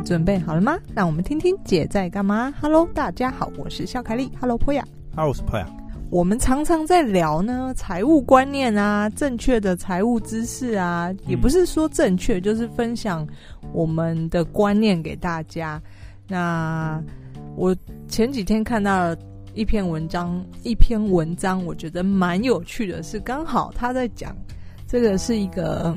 准备好了吗？让我们听听姐在干嘛。Hello，大家好，我是肖凯丽。Hello，我是 Poya。我们常常在聊呢，财务观念啊，正确的财务知识啊，也不是说正确，就是分享我们的观念给大家。那我前几天看到了一篇文章，一篇文章，我觉得蛮有趣的，是刚好他在讲这个是一个。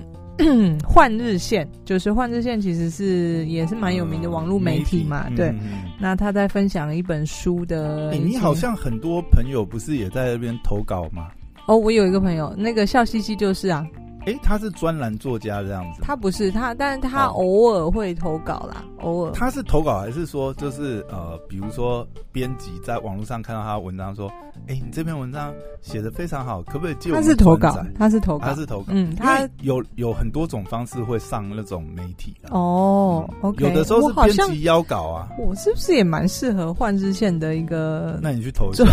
换日线就是换日线，其实是也是蛮有名的网络媒体嘛。体对，嗯、那他在分享一本书的。你好像很多朋友不是也在那边投稿吗？哦，我有一个朋友，那个笑嘻嘻就是啊。哎，他是专栏作家这样子？他不是他，但是他偶尔会投稿啦，哦、偶尔。他是投稿还是说就是呃，比如说编辑在网络上看到他的文章说，哎，你这篇文章写的非常好，可不可以借我？他是投稿，他是投稿，他是投稿。嗯，他有有很多种方式会上那种媒体的哦。嗯、OK，有的时候是编辑邀稿啊。我，我是不是也蛮适合换日线的一个？那你去投一下。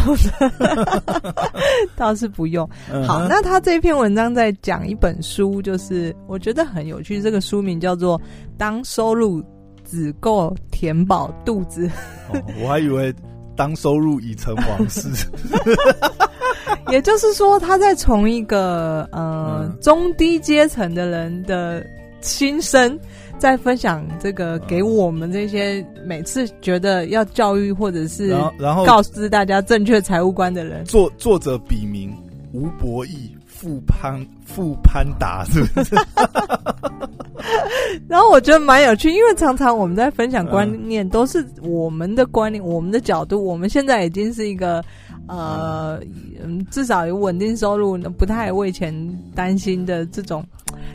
倒是不用。好，那他这篇文章在讲一本。书就是我觉得很有趣，这个书名叫做《当收入只够填饱肚子》哦。我还以为当收入已成往事，也就是说他在从一个呃、嗯、中低阶层的人的心声，在分享这个给我们这些每次觉得要教育或者是然后告知大家正确财务观的人。作作者笔名吴博义。富潘富潘达是不是？然后我觉得蛮有趣，因为常常我们在分享观念，都是我们的观念、我们的角度。我们现在已经是一个呃，至少有稳定收入，不太为钱担心的这种。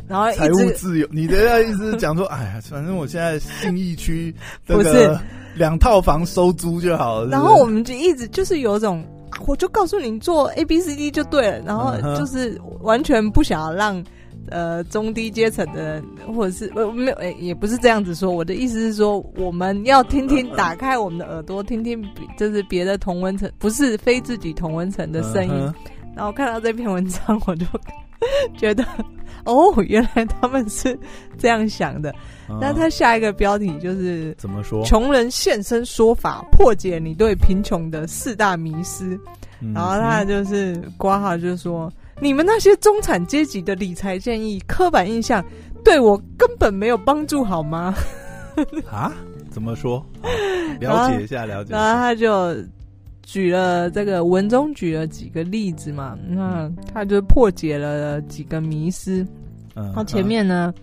然后财务自由，你的意思是讲说，哎呀，反正我现在信义区不是两套房收租就好了。然后我们就一直就是有种。我就告诉你做 A B C D 就对了，然后就是完全不想要让呃中低阶层的人，或者是呃没有诶，也不是这样子说。我的意思是说，我们要听听，打开我们的耳朵，听听就是别的同温层，不是非自己同温层的声音。然后看到这篇文章，我就 觉得哦，原来他们是这样想的。那他下一个标题就是怎么说？穷人现身说法，破解你对贫穷的四大迷思。然后他就是括号，就是说你们那些中产阶级的理财建议，刻板印象对我根本没有帮助，好吗？啊？怎么说？了解一下，了解一下。然后他就举了这个文中举了几个例子嘛，那他就破解了几个迷思。嗯，然后前面呢？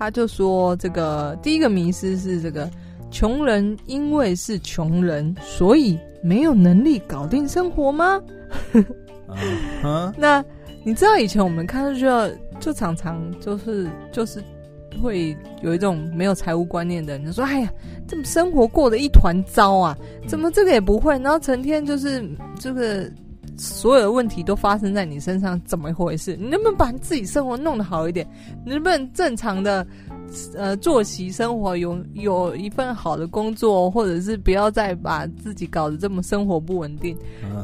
他就说：“这个第一个迷思是这个穷人因为是穷人，所以没有能力搞定生活吗？” 那你知道以前我们看就就就常常就是就是会有一种没有财务观念的人就说：“哎呀，这么生活过得一团糟啊，怎么这个也不会？然后成天就是这个。”所有的问题都发生在你身上，怎么一回事？你能不能把你自己生活弄得好一点？你能不能正常的呃作息生活，有有一份好的工作，或者是不要再把自己搞得这么生活不稳定？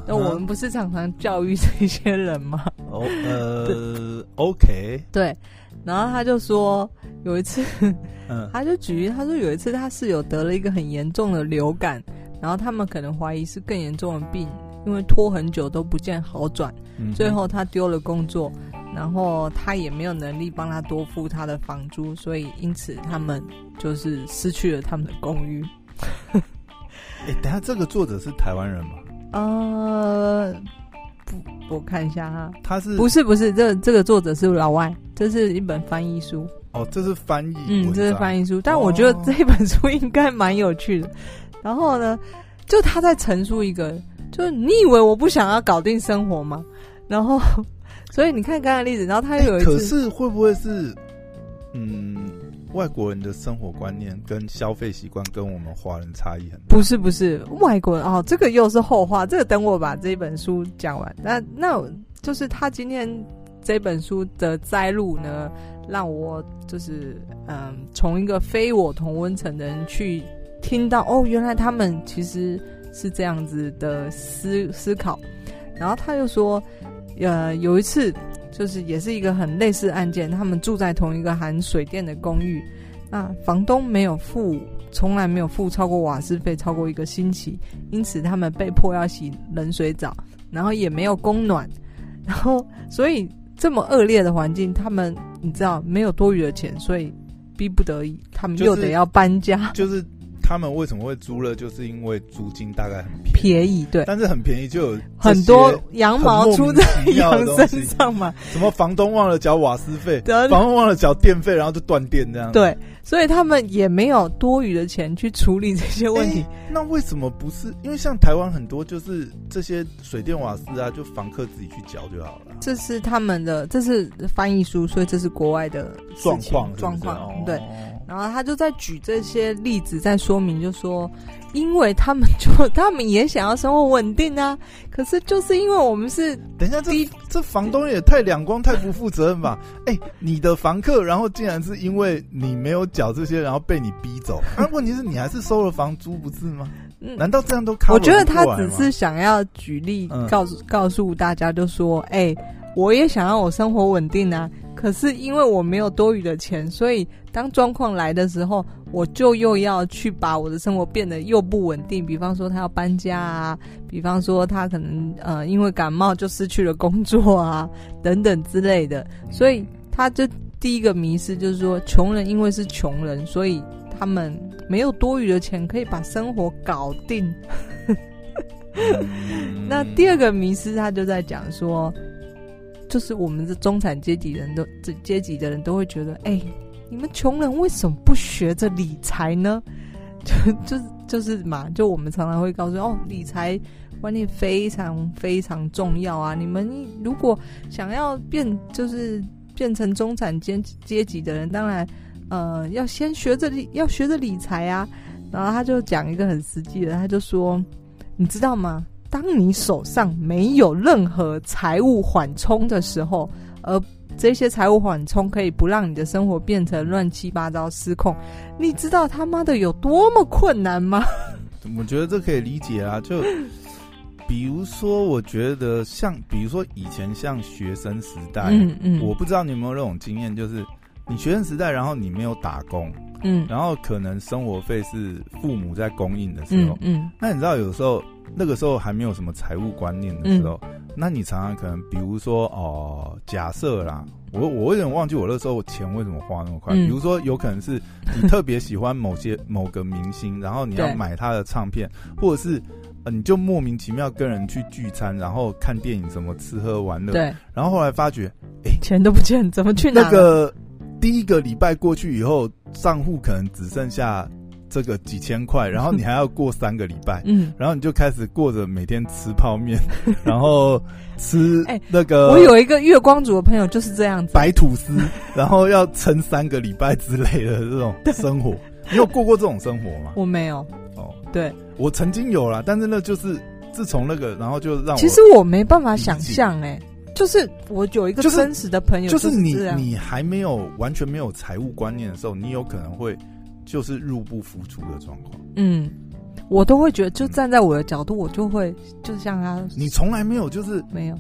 那、uh huh. 我们不是常常教育这些人吗？哦，呃，OK，对。然后他就说有一次，他就举例，他说有一次他室友得了一个很严重的流感，然后他们可能怀疑是更严重的病。因为拖很久都不见好转，嗯、最后他丢了工作，然后他也没有能力帮他多付他的房租，所以因此他们就是失去了他们的公寓。哎、欸，等下这个作者是台湾人吗？呃，不，我看一下哈，他是不是不是这这个作者是老外，这是一本翻译书。哦，这是翻译，嗯，这是翻译书，但我觉得这本书应该蛮有趣的。哦、然后呢，就他在陈述一个。就是你以为我不想要搞定生活吗？然后，所以你看刚才例子，然后他有一次，可是会不会是，嗯，外国人的生活观念跟消费习惯跟我们华人差异很大？不是不是，外国人哦，这个又是后话，这个等我把这本书讲完。那那就是他今天这本书的摘录呢，让我就是嗯，从一个非我同温层的人去听到哦，原来他们其实。是这样子的思思考，然后他又说，呃，有一次就是也是一个很类似案件，他们住在同一个含水电的公寓，那房东没有付，从来没有付超过瓦斯费超过一个星期，因此他们被迫要洗冷水澡，然后也没有供暖，然后所以这么恶劣的环境，他们你知道没有多余的钱，所以逼不得已，他们又得要搬家，就是。就是他们为什么会租了？就是因为租金大概很便宜，对，但是很便宜就有很多羊毛出在羊身上嘛。什么房东忘了缴瓦斯费，房东忘了缴电费，然后就断电这样。对，所以他们也没有多余的钱去处理这些问题。那为什么不是？因为像台湾很多就是这些水电瓦斯啊，就房客自己去缴就好了。这是他们的，这是翻译书，所以这是国外的状况状况，对。然后他就在举这些例子，在说明，就说，因为他们就 他们也想要生活稳定啊，可是就是因为我们是，等一下这这房东也太两光，太不负责任吧？哎，你的房客，然后竟然是因为你没有缴这些，然后被你逼走。那、啊、问题是你还是收了房租，不是吗？难道这样都看？我觉得他只是想要举例告诉、嗯、告诉大家，就说，哎，我也想要我生活稳定啊。可是因为我没有多余的钱，所以当状况来的时候，我就又要去把我的生活变得又不稳定。比方说他要搬家啊，比方说他可能呃因为感冒就失去了工作啊，等等之类的。所以他这第一个迷思就是说，穷人因为是穷人，所以他们没有多余的钱可以把生活搞定。那第二个迷思，他就在讲说。就是我们这中产阶级人都这阶级的人都会觉得，哎、你们穷人为什么不学着理财呢？就就就是嘛，就我们常常会告诉哦，理财观念非常非常重要啊！你们如果想要变，就是变成中产阶阶级的人，当然呃要先学着理，要学着理财啊。然后他就讲一个很实际的，他就说，你知道吗？当你手上没有任何财务缓冲的时候，而这些财务缓冲可以不让你的生活变成乱七八糟失控，你知道他妈的有多么困难吗？我觉得这可以理解啊，就比如说，我觉得像，比如说以前像学生时代，嗯嗯，我不知道你有没有那种经验，就是你学生时代，然后你没有打工，嗯，然后可能生活费是父母在供应的时候，嗯，嗯，那你知道有时候。那个时候还没有什么财务观念的时候，嗯、那你常常可能，比如说哦、呃，假设啦，我我有点忘记我那时候钱为什么花那么快。嗯、比如说，有可能是你特别喜欢某些 某个明星，然后你要买他的唱片，或者是呃，你就莫名其妙跟人去聚餐，然后看电影，什么吃喝玩乐。对。然后后来发觉，哎，钱都不见，怎么去哪？那个第一个礼拜过去以后，账户可能只剩下。这个几千块，然后你还要过三个礼拜，嗯，然后你就开始过着每天吃泡面，然后吃那个。我有一个月光族的朋友就是这样子，白吐司，然后要撑三个礼拜之类的这种 生活。你有过过这种生活吗？我没有。哦，对，我曾经有啦，但是那就是自从那个，然后就让我。其实我没办法想象，哎，就是我有一个真实的朋友，就是你，你还没有完全没有财务观念的时候，你有可能会。就是入不敷出的状况。嗯，我都会觉得，就站在我的角度，我就会就像他，你从来没有就是没有，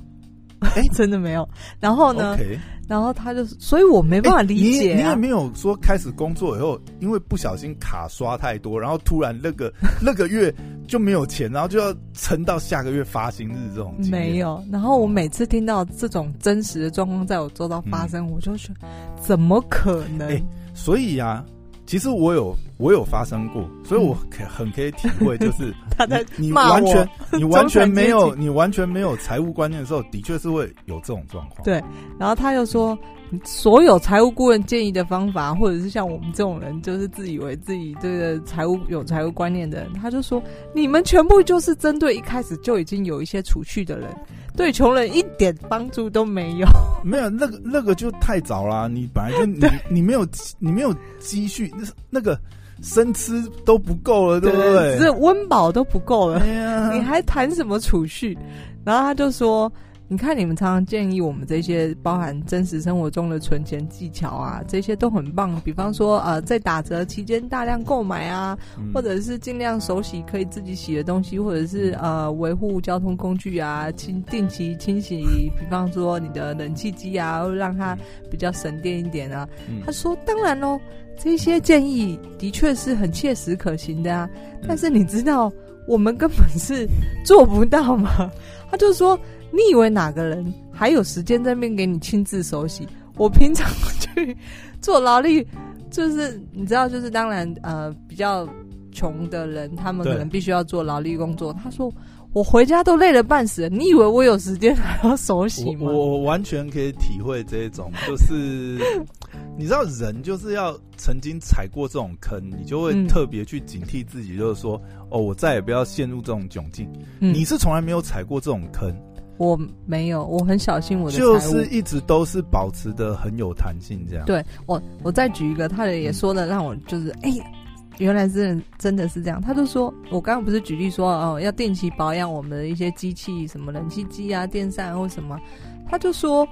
哎，真的没有。然后呢，Okay. 然后他就，所以我没办法理解啊。你，你也没有说开始工作以后，因为不小心卡刷太多，然后突然那个 那个月就没有钱，然后就要撑到下个月发薪日这种。没有。然后我每次听到这种真实的状况在我周遭发生，嗯、我就觉得怎么可能？所以呀、啊。其实我有我有发生过，所以我可很可以体会，就是 他在你完全你完全没有你完全没有财务观念的时候，的确是会有这种状况。对，然后他又说，所有财务顾问建议的方法，或者是像我们这种人，就是自以为自己这个财务有财务观念的人，他就说，你们全部就是针对一开始就已经有一些储蓄的人。对穷人一点帮助都没有，没有那个那个就太早啦。你本来就你 你没有你没有积蓄，那那个生吃都不够了，对不对？是温饱都不够了，哎，你还谈什么储蓄？然后他就说，你看，你们常常建议我们这些包含真实生活中的存钱技巧啊，这些都很棒。比方说，呃，在打折期间大量购买啊，嗯、或者是尽量手洗可以自己洗的东西，或者是呃维护交通工具啊，清定期清洗。比方说你的冷气机啊，让它比较省电一点啊。嗯、他说，当然喽，这些建议的确是很切实可行的啊。但是你知道，我们根本是做不到嘛？他就说。你以为哪个人还有时间在那边给你亲自手洗？我平常去做劳力，就是你知道，就是当然呃比较穷的人，他们可能必须要做劳力工作。他说我回家都累得半死，你以为我有时间还要手洗吗？我，我完全可以体会这种，就是你知道，人就是要曾经踩过这种坑，你就会特别去警惕自己，就是说、嗯、哦，我再也不要陷入这种窘境。嗯、你是从来没有踩过这种坑。我没有，我很小心我的，就是一直都是保持的很有弹性这样。对，我我再举一个，他也说的让我就是，哎、原来是真的是这样。他就说，我刚刚不是举例说，哦，要定期保养我们的一些机器，什么冷气机啊、电扇或什么，他就说，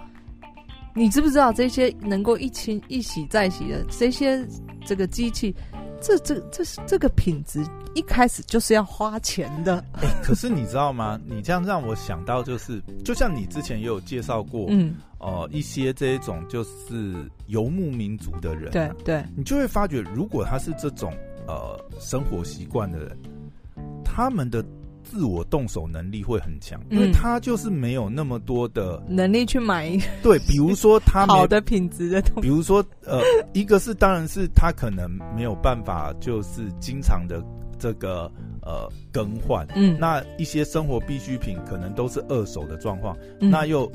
你知不知道这些能够一清一洗再洗的这些这个机器？这这这是这个品质一开始就是要花钱的。欸，可是你知道吗？你这样让我想到，就是就像你之前也有介绍过，嗯，呃，一些这一种就是游牧民族的人，对对，你就会发觉，如果他是这种呃生活习惯的人，他们的。自我动手能力会很强，因为他就是没有那么多的能力去买。对，比如说他好的品质的东西，比如说呃，一个是当然是他可能没有办法，就是经常的这个呃更换。嗯，那一些生活必需品可能都是二手的状况，嗯、那又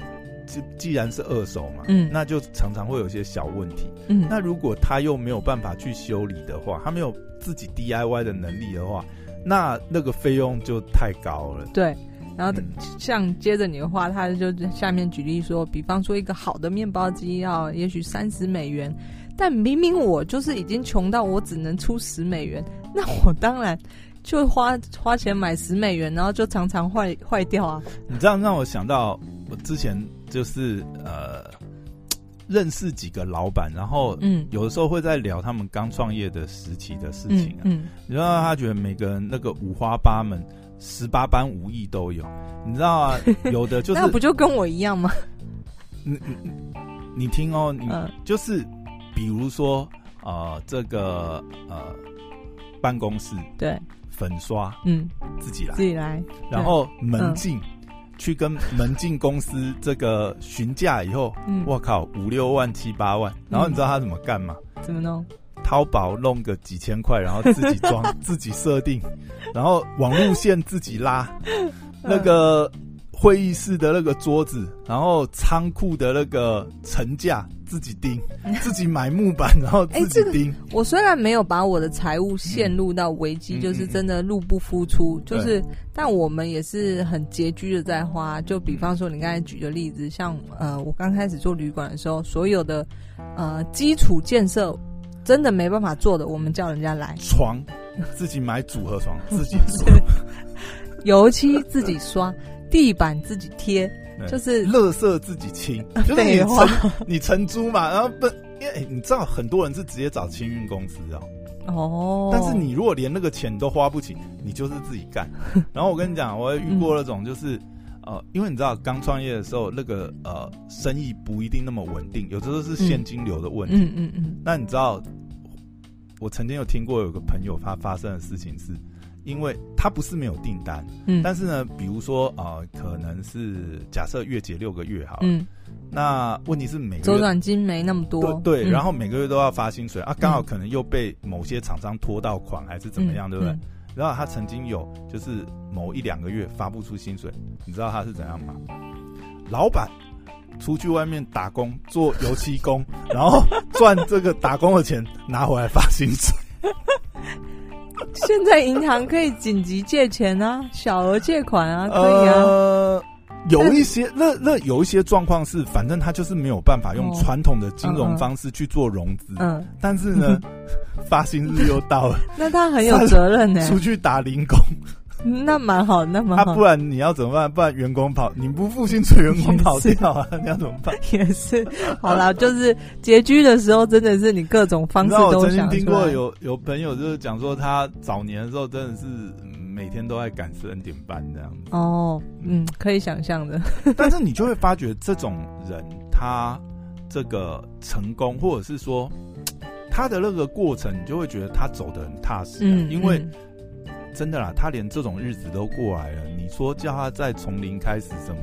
既既然是二手嘛，嗯，那就常常会有一些小问题。嗯，那如果他又没有办法去修理的话，他没有自己 DIY 的能力的话。那那个费用就太高了。对，然后像接着你的话，他就下面举例说，比方说一个好的面包机要也许三十美元，但明明我就是已经穷到我只能出十美元，那我当然就花花钱买十美元，然后就常常坏坏掉啊。你这样让我想到我之前就是呃。认识几个老板，然后嗯，有的时候会在聊他们刚创业的时期的事情啊。嗯，你知道他觉得每个人那个五花八门、十八般武艺都有，你知道啊？有的就是那不就跟我一样吗？你你你听哦，你就是比如说呃，这个呃办公室对粉刷嗯自己来自己来，然后门禁。去跟门禁公司这个询价以后，嗯，我靠，五六万七八万，然后你知道他怎么干吗？怎么弄？淘宝弄个几千块，然后自己装、自己设定，然后网路线自己拉，那个。会议室的那个桌子，然后仓库的那个层架自己钉，自己买木板，然后自己钉。我虽然没有把我的财务陷入到危机，嗯、就是真的入不敷出，嗯、就是，但我们也是很拮据的在花。就比方说，你刚才举的例子，像呃，我刚开始做旅馆的时候，所有的呃基础建设真的没办法做的，我们叫人家来。床自己买组合床，自己 刷，油漆自己刷。地板自己贴，就是乐色自己清，就是你承 你承租嘛，然后不，因为你知道很多人是直接找清运公司哦。哦，但是你如果连那个钱都花不起，你就是自己干。然后我跟你讲，我也遇过那种，就是、嗯、呃，因为你知道刚创业的时候，那个呃生意不一定那么稳定，有时候是现金流的问题。嗯嗯嗯。嗯嗯，那你知道，我曾经有听过有个朋友他发生的事情是。因为他不是没有订单，嗯，但是呢，比如说啊、呃，可能是假设月结六个月好，嗯，那问题是每个周转金没那么多，对，对嗯、然后每个月都要发薪水啊，刚好可能又被某些厂商拖到款还是怎么样，嗯、对不对？嗯、然后他曾经有就是某一两个月发不出薪水，你知道他是怎样吗？老板出去外面打工做油漆工，然后赚这个打工的钱拿回来发薪水。现在银行可以紧急借钱啊，小额借款啊，可以啊。呃，有一些那那有一些状况是，反正他就是没有办法用传统的金融方式去做融资。嗯，但是呢，发行日又到了，那他很有责任呢，出去打零工。那蛮好，那蛮好。啊，不然你要怎么办？不然员工跑，你不付薪水，员工跑掉啊？你要怎么办？也是，好啦，就是拮据的时候，真的是你各种方式都想。我曾经听过有有朋友就是讲说，他早年的时候真的是每天都在赶十二点半这样子。哦，嗯，可以想象的。但是你就会发觉，这种人他这个成功，或者是说他的那个过程，你就会觉得他走得很踏实，嗯，因为。嗯真的啦，他连这种日子都过来了。你说叫他再从零开始什么，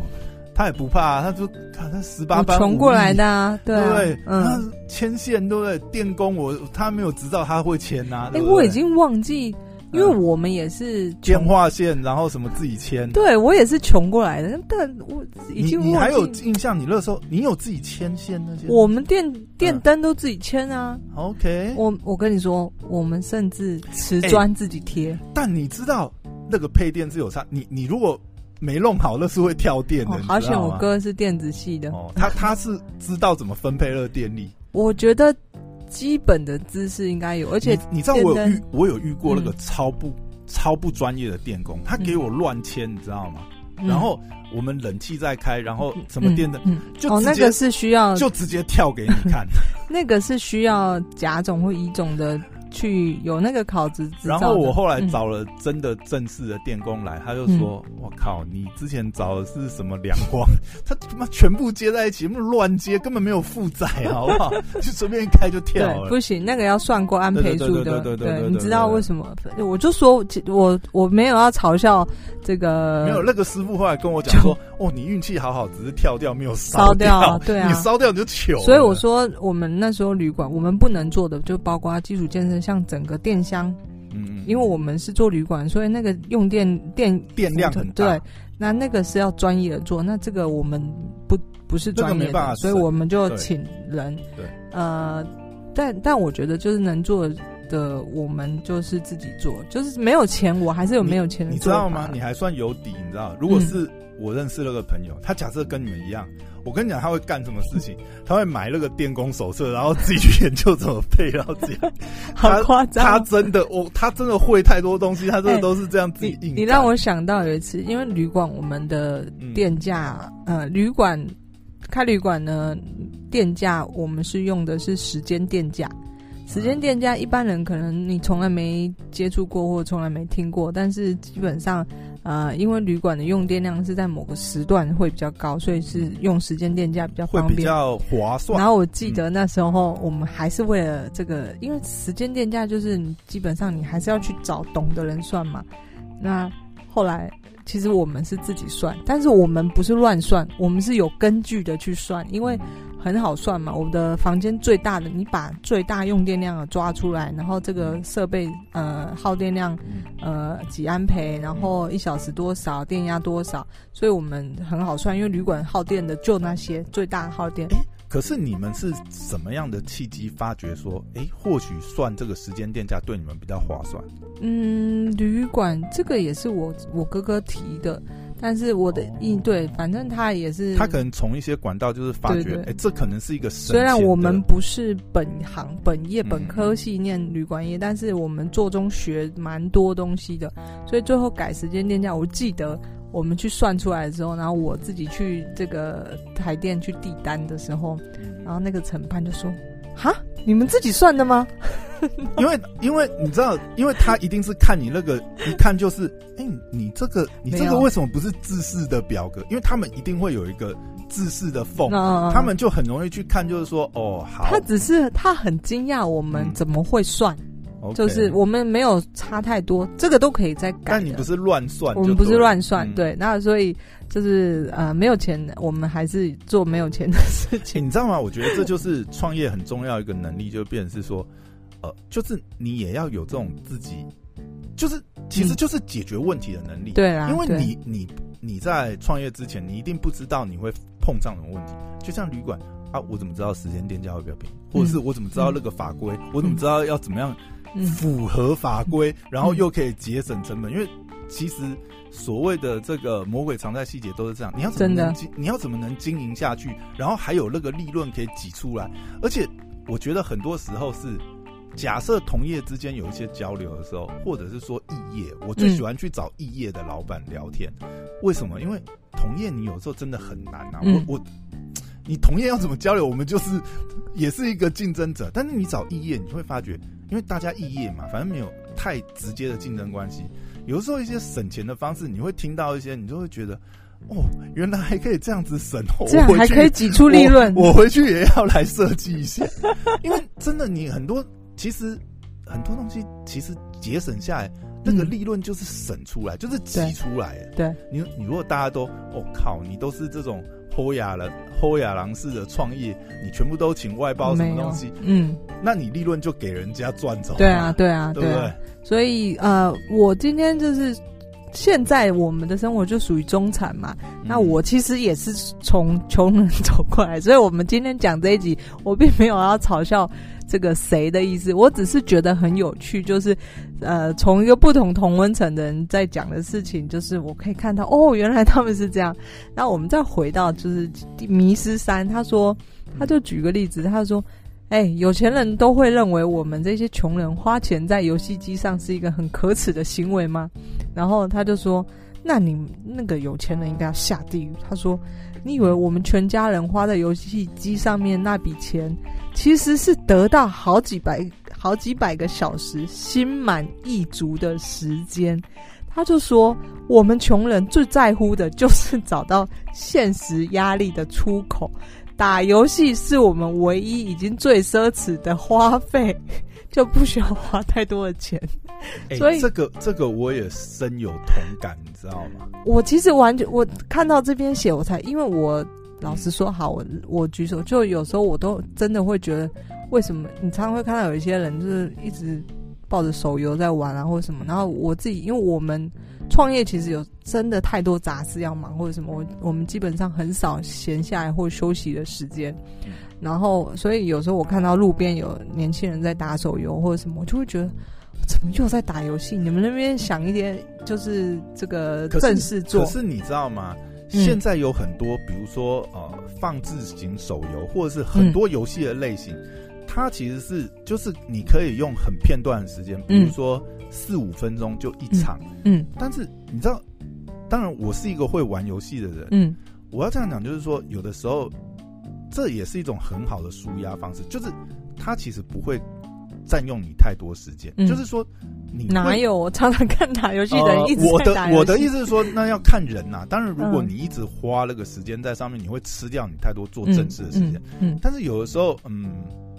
他也不怕。他就他他十八般穷过来的，啊，对不对？嗯，他牵线对不对？电工我他没有执照，他会牵呐。哎，我已经忘记。因为我们也是电话线，然后什么自己牵。对，我也是穷过来的，但我已经你，你还有印象？你那时候你有自己牵线那些？我们电电灯都自己牵啊。OK，我我跟你说，我们甚至瓷砖自己贴，欸。但你知道那个配电是有差，你你如果没弄好，那是会跳电的。而且，哦，我哥是电子系的，哦，他他是知道怎么分配那个电力。我觉得。基本的姿势应该有，而且你，你知道我有遇我有遇过那个超不、嗯、超不专业的电工，他给我乱签，你知道吗？嗯、然后我们冷气在开，然后什么电的，嗯，就哦，那个是需要就直接跳给你看，那个是需要甲种或乙种的。去有那个考执，然后我后来找了真的正式的电工来，嗯、他就说：“我靠，你之前找的是什么两光？他他妈全部接在一起，那么乱接，根本没有负载，好不好？就随便一开就跳了。不行，那个要算过安培数的。对对对，你知道为什么？我就说，我我没有要嘲笑这个，没有那个师傅后来跟我讲说：哦，你运气好好，只是跳掉没有烧掉，掉，对啊，你烧掉你就糗。所以我说，我们那时候旅馆，我们不能做的就包括基础建设。”像整个电箱，嗯，因为我们是做旅馆，所以那个用电电电量很大。对，那那个是要专业的做，那这个我们不不是专业的，所以我们就请人。对，对呃，但但我觉得就是能做的，我们就是自己做，就是没有钱，我还是有没有钱的。你知道吗？你还算有底，你知道？如果是我认识那个朋友，他假设跟你们一样。我跟你讲，他会干什么事情？他会买那个电工手册，然后自己去研究怎么配，然后这样。好夸张！他真的，我他真的会太多东西，他真的都是这样自己硬、欸。你让我想到有一次，因为旅馆我们的电价，嗯、呃，旅馆开旅馆呢，电价我们是用的是时间电价。时间电价，一般人可能你从来没接触过或从来没听过，但是基本上，呃，因为旅馆的用电量是在某个时段会比较高，所以是用时间电价比较方便，比较划算。然后我记得那时候我们还是为了这个，因为时间电价就是你基本上你还是要去找懂的人算嘛。那后来其实我们是自己算，但是我们不是乱算，我们是有根据的去算，因为。很好算嘛，我的房间最大的，你把最大用电量抓出来，然后这个设备呃耗电量呃几安培，然后一小时多少，电压多少，所以我们很好算，因为旅馆耗电的就那些最大耗电。欸，可是你们是什么样的契机发觉说，欸，或许算这个时间电价对你们比较划算？嗯，旅馆这个也是我我哥哥提的。但是我的应对，反正他也是，他可能从一些管道就是发觉，哎，这可能是一个。虽然我们不是本行、本业、本科系念旅馆业，但是我们做中学蛮多东西的，所以最后改时间电价，我记得我们去算出来的时候，然后我自己去这个台电去递单的时候，然后那个承办就说：“哈，你们自己算的吗？” 因为，因为你知道，因为他一定是看你那个，一看就是，哎、欸，你这个，你这个为什么不是制式的表格？因为他们一定会有一个制式的缝，嗯、他们就很容易去看，就是说，哦，好。他只是他很惊讶我们怎么会算，嗯、就是我们没有差太多，这个都可以再改。但你不是乱算，我们不是乱算，嗯、对。那所以就是呃，没有钱，我们还是做没有钱的事情。欸、你知道吗？我觉得这就是创业很重要一个能力，就变成是说。呃，就是你也要有这种自己，就是其实就是解决问题的能力。对啊，因为你你你在创业之前，你一定不知道你会碰上什么问题。就像旅馆啊，我怎么知道时间电价会比较便宜？或者是我怎么知道那个法规？我怎么知道要怎么样符合法规，然后又可以节省成本？因为其实所谓的这个魔鬼藏在细节都是这样。你要怎么能经？你要怎么能经营下去？然后还有那个利润可以挤出来？而且我觉得很多时候是。假设同业之间有一些交流的时候，或者是说异业，我最喜欢去找异业的老板聊天。嗯、为什么？因为同业你有时候真的很难啊。嗯、我我，你同业要怎么交流？我们就是也是一个竞争者，但是你找异业，你会发觉，因为大家异业嘛，反正没有太直接的竞争关系。有时候一些省钱的方式，你会听到一些，你就会觉得。哦，原来还可以这样子省，这样还可以挤出利润。我回去也要来设计一下，因为真的，你很多其实很多东西其实节省下来，那个利润就是省出来，嗯、就是挤出来。对，你你如果大家都，我、哦、靠，你都是这种后亚人后亚郎式的创业，你全部都请外包什么东西，嗯，那你利润就给人家赚走。对啊，对啊，对所以呃，我今天就是。现在我们的生活就属于中产嘛，那我其实也是从穷人走过来，所以我们今天讲这一集，我并没有要嘲笑这个谁的意思，我只是觉得很有趣，就是呃，从一个不同同温层的人在讲的事情，就是我可以看到哦，原来他们是这样。那我们再回到就是迷失三，他说他就举个例子，他说。哎、有钱人都会认为我们这些穷人花钱在游戏机上是一个很可耻的行为吗？然后他就说：“那你那个有钱人应该要下地狱。”他说：“你以为我们全家人花在游戏机上面那笔钱，其实是得到好几百、好几百个小时心满意足的时间。”他就说：“我们穷人最在乎的就是找到现实压力的出口。”打游戏是我们唯一已经最奢侈的花费，就不需要花太多的钱。欸、所以这个这个我也深有同感，你知道吗？我其实完全我看到这边写，我才因为我老实说好，我我举手，就有时候我都真的会觉得，为什么你常常会看到有一些人就是一直抱着手游在玩啊，或者什么，然后我自己因为我们。创业其实有真的太多杂事要忙，或者什么，我我们基本上很少闲下来或休息的时间。然后，所以有时候我看到路边有年轻人在打手游或者什么，我就会觉得，怎么又在打游戏？你们那边想一点，就是这个正式做。可是你知道吗？现在有很多，比如说呃，放置型手游，或者是很多游戏的类型。嗯它其实是就是你可以用很片段的时间，比如说四五分钟就一场，嗯，嗯，但是你知道，当然我是一个会玩游戏的人，嗯，我要这样讲就是说，有的时候这也是一种很好的舒压方式，就是它其实不会占用你太多时间，嗯，就是说你哪有？我常常看打游戏的人一直我的我的意思是说，那要看人呐，啊。当然，如果你一直花那个时间在上面，你会吃掉你太多做正事的时间，嗯，嗯，嗯，但是有的时候，嗯。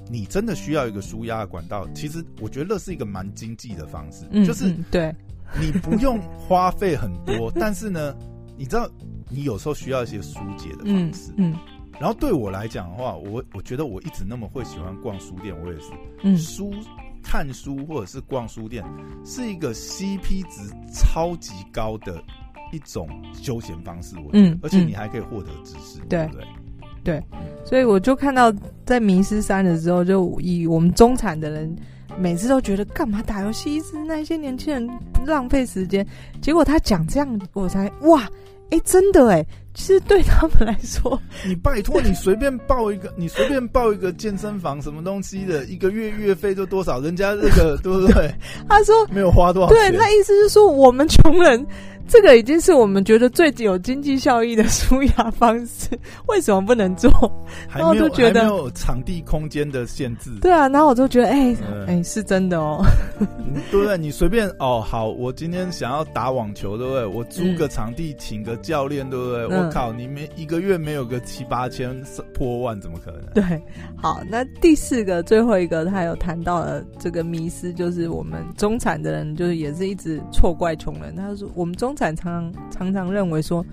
你真的需要一个舒压的管道，其实我觉得那是一个蛮经济的方式，嗯、就是对，你不用花费很多，但是呢，你知道你有时候需要一些疏解的方式，嗯，嗯然后对我来讲的话，我我觉得我一直那么会喜欢逛书店，我也是，嗯，书看书或者是逛书店是一个 CP 值超级高的一种休闲方式，我觉得，嗯、而且你还可以获得知识，对，对不对？对，所以我就看到在迷失三的时候，就以我们中产的人每次都觉得干嘛打游戏，一直那些年轻人浪费时间。结果他讲这样，我才哇，哎，真的哎，其实对他们来说，你拜托你随便报一个，你随便报一个健身房什么东西的一个月月费就多少，人家这个对不对？他说没有花多少钱，对，他意思是说我们穷人。这个已经是我们觉得最有经济效益的舒压方式，为什么不能做？然后我就觉得没有场地空间的限制。对啊，然后我就觉得，哎、欸，哎、欸，是真的哦。对不对？你随便哦，好，我今天想要打网球，对不对？我租个场地，请个教练，对不对？嗯、我靠，你没一个月没有个七八千破万，怎么可能？对，好，那第四个最后一个，他有谈到了这个迷失，就是我们中产的人，就是也是一直错怪穷人。他说，我们中常常常常认为说，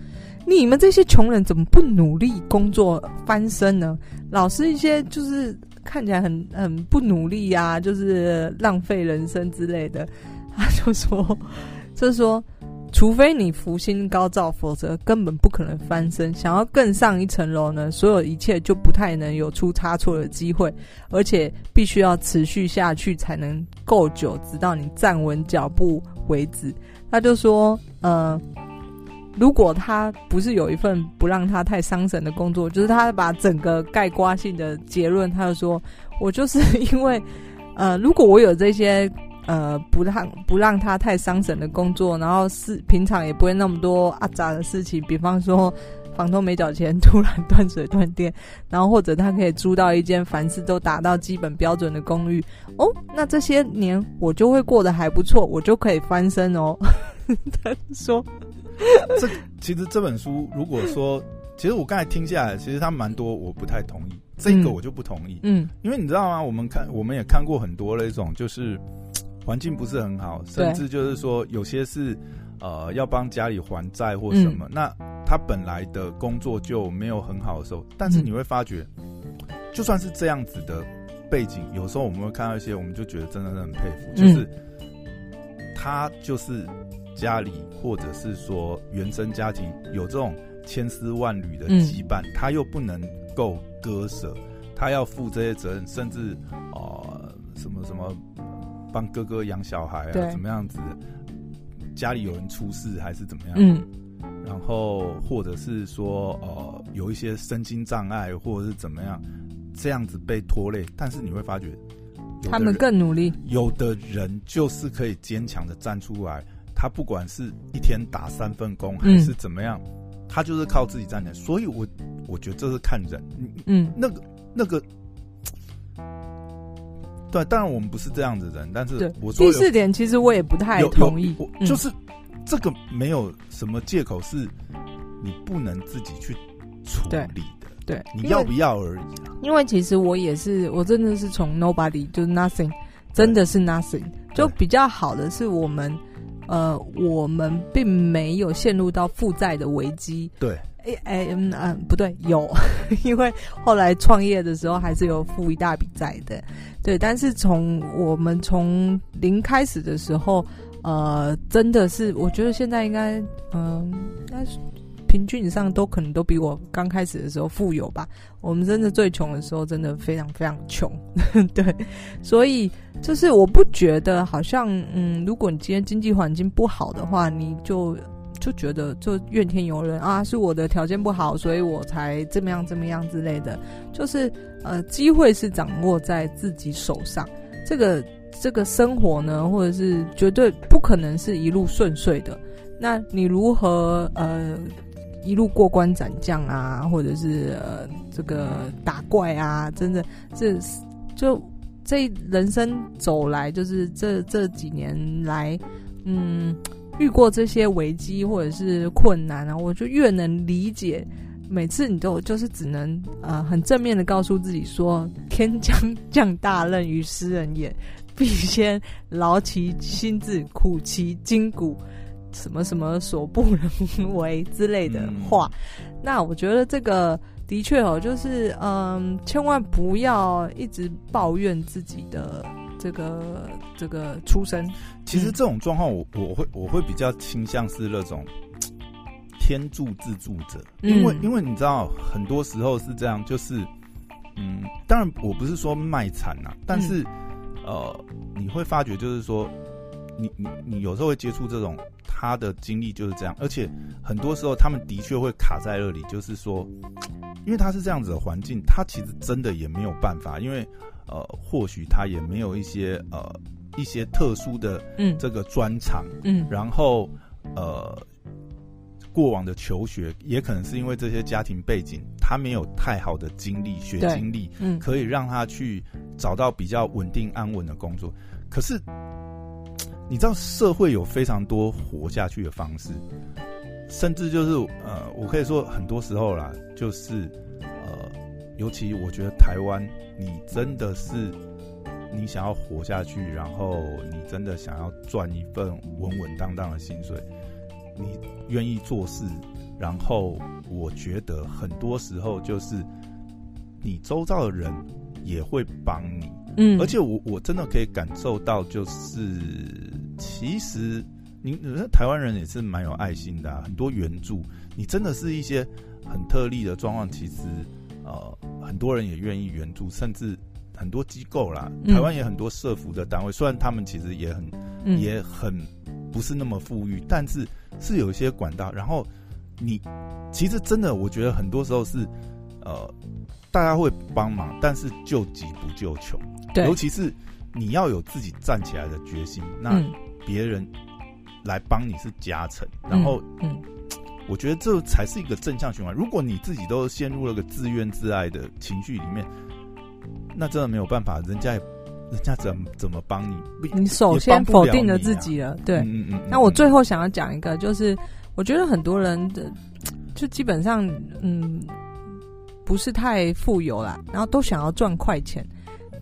你们这些穷人怎么不努力工作翻身呢？老是一些就是看起来很很不努力呀、就是浪费人生之类的。他就说，就说，除非你福星高照，否则根本不可能翻身。想要更上一层楼呢，所有一切就不太能有出差错的机会，而且必须要持续下去才能够久，直到你站稳脚步为止。他就说，呃，如果他不是有一份不让他太伤神的工作，就是他把整个概括性的结论，他就说，我就是 因为呃，如果我有这些呃不让不让他太伤神的工作，然后是平常也不会那么多阿杂的事情，比方说。房东没缴钱，突然断水断电，然后或者他可以租到一间凡事都达到基本标准的公寓哦，那这些年我就会过得还不错，我就可以翻身哦。他说，这其实这本书如果说，其实我刚才听下来，其实他蛮多我不太同意，这个我就不同意，嗯，因为你知道吗？我们看我们也看过很多那种，就是环境不是很好，甚至就是说有些是呃要帮家里还债或什么，嗯、那。他本来的工作就没有很好的时候，但是你会发觉，就算是这样子的背景，有时候我们会看到一些，我们就觉得真的是很佩服，就是他就是家里或者是说原生家庭有这种千丝万缕的羁绊，他又不能够割舍，他要负这些责任，甚至呃什么什么帮哥哥养小孩啊，怎么样子，家里有人出事还是怎么样？嗯然后，或者是说，呃，有一些身心障碍，或者是怎么样，这样子被拖累。但是你会发觉，他们更努力。有的人就是可以坚强的站出来，他不管是一天打三份工，还是怎么样，嗯、他就是靠自己站起来。所以我我觉得这是看人。嗯，那个那个，对，当然我们不是这样子的人，但是我说第四点，其实我也不太同意，就是。这个没有什么借口，是你不能自己去处理的。对，对你要不要而已啊。因为其实我也是，我真的是从 nobody 就是 nothing，真的是 nothing。就比较好的是我们，呃，我们并没有陷入到负债的危机。对，哎哎嗯嗯，不对，有，因为后来创业的时候还是有负一大笔债的。对，但是从我们从零开始的时候。呃，真的是，我觉得现在应该，嗯、呃，应该平均以上都可能都比我刚开始的时候富有吧。我们真的最穷的时候，真的非常非常穷，对。所以就是我不觉得好像，嗯，如果你今天经济环境不好的话，你就就觉得就怨天尤人啊，是我的条件不好，所以我才这么样这么样之类的。就是呃，机会是掌握在自己手上，这个。这个生活呢，或者是绝对不可能是一路顺遂的。那你如何呃一路过关斩将啊，或者是呃这个打怪啊？真的，这就这人生走来，就是这这几年来，嗯，遇过这些危机或者是困难啊，我就越能理解。每次你都就是只能呃很正面的告诉自己说：“天将 降大任于斯人也。”必先劳其心志，苦其筋骨，什么什么所不能为之类的话。嗯、那我觉得这个的确哦，就是嗯，千万不要一直抱怨自己的这个这个出身。其实这种状况，我我会我会比较倾向是那种天助自助者，因为、嗯、因为你知道，很多时候是这样，就是嗯，当然我不是说卖惨呐，但是。嗯呃，你会发觉就是说，你你你有时候会接触这种他的经历就是这样，而且很多时候他们的确会卡在那里，就是说，因为他是这样子的环境，他其实真的也没有办法，因为呃，或许他也没有一些呃一些特殊的嗯这个专长嗯，然后呃。过往的求学也可能是因为这些家庭背景，他没有太好的经历、学经历，嗯，可以让他去找到比较稳定安稳的工作。可是，你知道社会有非常多活下去的方式，甚至就是呃，我可以说很多时候啦，就是呃，尤其我觉得台湾，你真的是你想要活下去，然后你真的想要赚一份稳稳当当的薪水。你愿意做事，然后我觉得很多时候就是你周遭的人也会帮你，嗯，而且我我真的可以感受到，就是其实你台湾人也是蛮有爱心的啊，很多援助，你真的是一些很特例的状况，其实呃很多人也愿意援助，甚至很多机构啦，台湾也很多社福的单位，虽然他们其实也很也很不是那么富裕，但是。是有一些管道，然后你其实真的，我觉得很多时候是，呃，大家会帮忙，但是救急不救穷。对，尤其是你要有自己站起来的决心，那别人来帮你是加成，嗯、然后，嗯，我觉得这才是一个正向循环。如果你自己都陷入了个自怨自艾的情绪里面，那真的没有办法，人家也，人家怎么怎么帮你？你首先否定了自己了，对。嗯嗯嗯。那我最后想要讲一个，就是我觉得很多人的，就基本上，嗯，不是太富有啦，然后都想要赚快钱。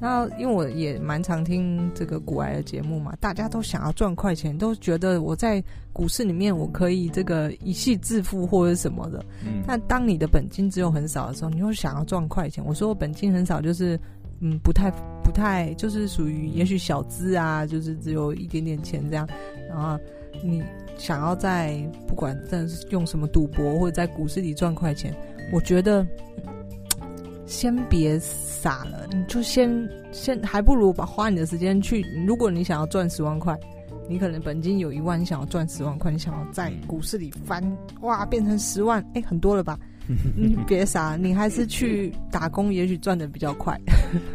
那因为我也蛮常听这个股癌的节目嘛，大家都想要赚快钱，都觉得我在股市里面我可以这个一夕致富或者什么的。嗯。但当你的本金只有很少的时候，你又想要赚快钱。我说我本金很少，就是嗯，不太不太，就是属于也许小资啊，就是只有一点点钱这样。然后你想要在不管在用什么赌博或者在股市里赚快钱，我觉得。先别傻了，你就先先还不如把花你的时间去。如果你想要赚十万块，你可能本金有一万，你想要赚十万块，你想要在股市里翻哇变成十万，哎、欸，很多了吧？你别傻，你还是去打工，也许赚的比较快。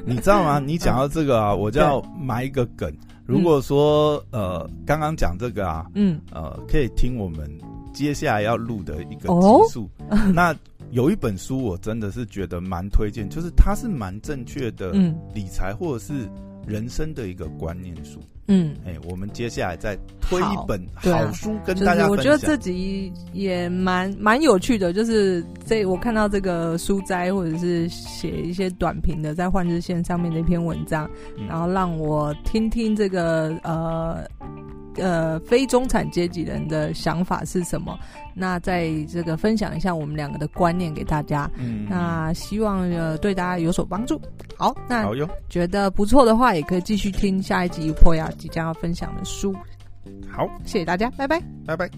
你知道吗？你讲到这个啊，我就要埋一个梗。如果说呃，刚刚讲这个啊，嗯，呃，可以听我们接下来要录的一个集数，哦、那。有一本书，我真的是觉得蛮推荐，就是它是蛮正确的理财或者是人生的一个观念书。嗯，哎、欸，我们接下来再推一本好书跟大家分享。我觉得这集也蛮蛮有趣的，就是这我看到这个书斋或者是写一些短评的，在换日线上面的一篇文章，然后让我听听这个呃。呃，非中产阶级人的想法是什么？那在这个分享一下我们两个的观念给大家。嗯，那希望呃对大家有所帮助。好，那好哟，觉得不错的话，也可以继续听下一集 Poya 即将要分享的书。好，谢谢大家，拜拜，拜拜。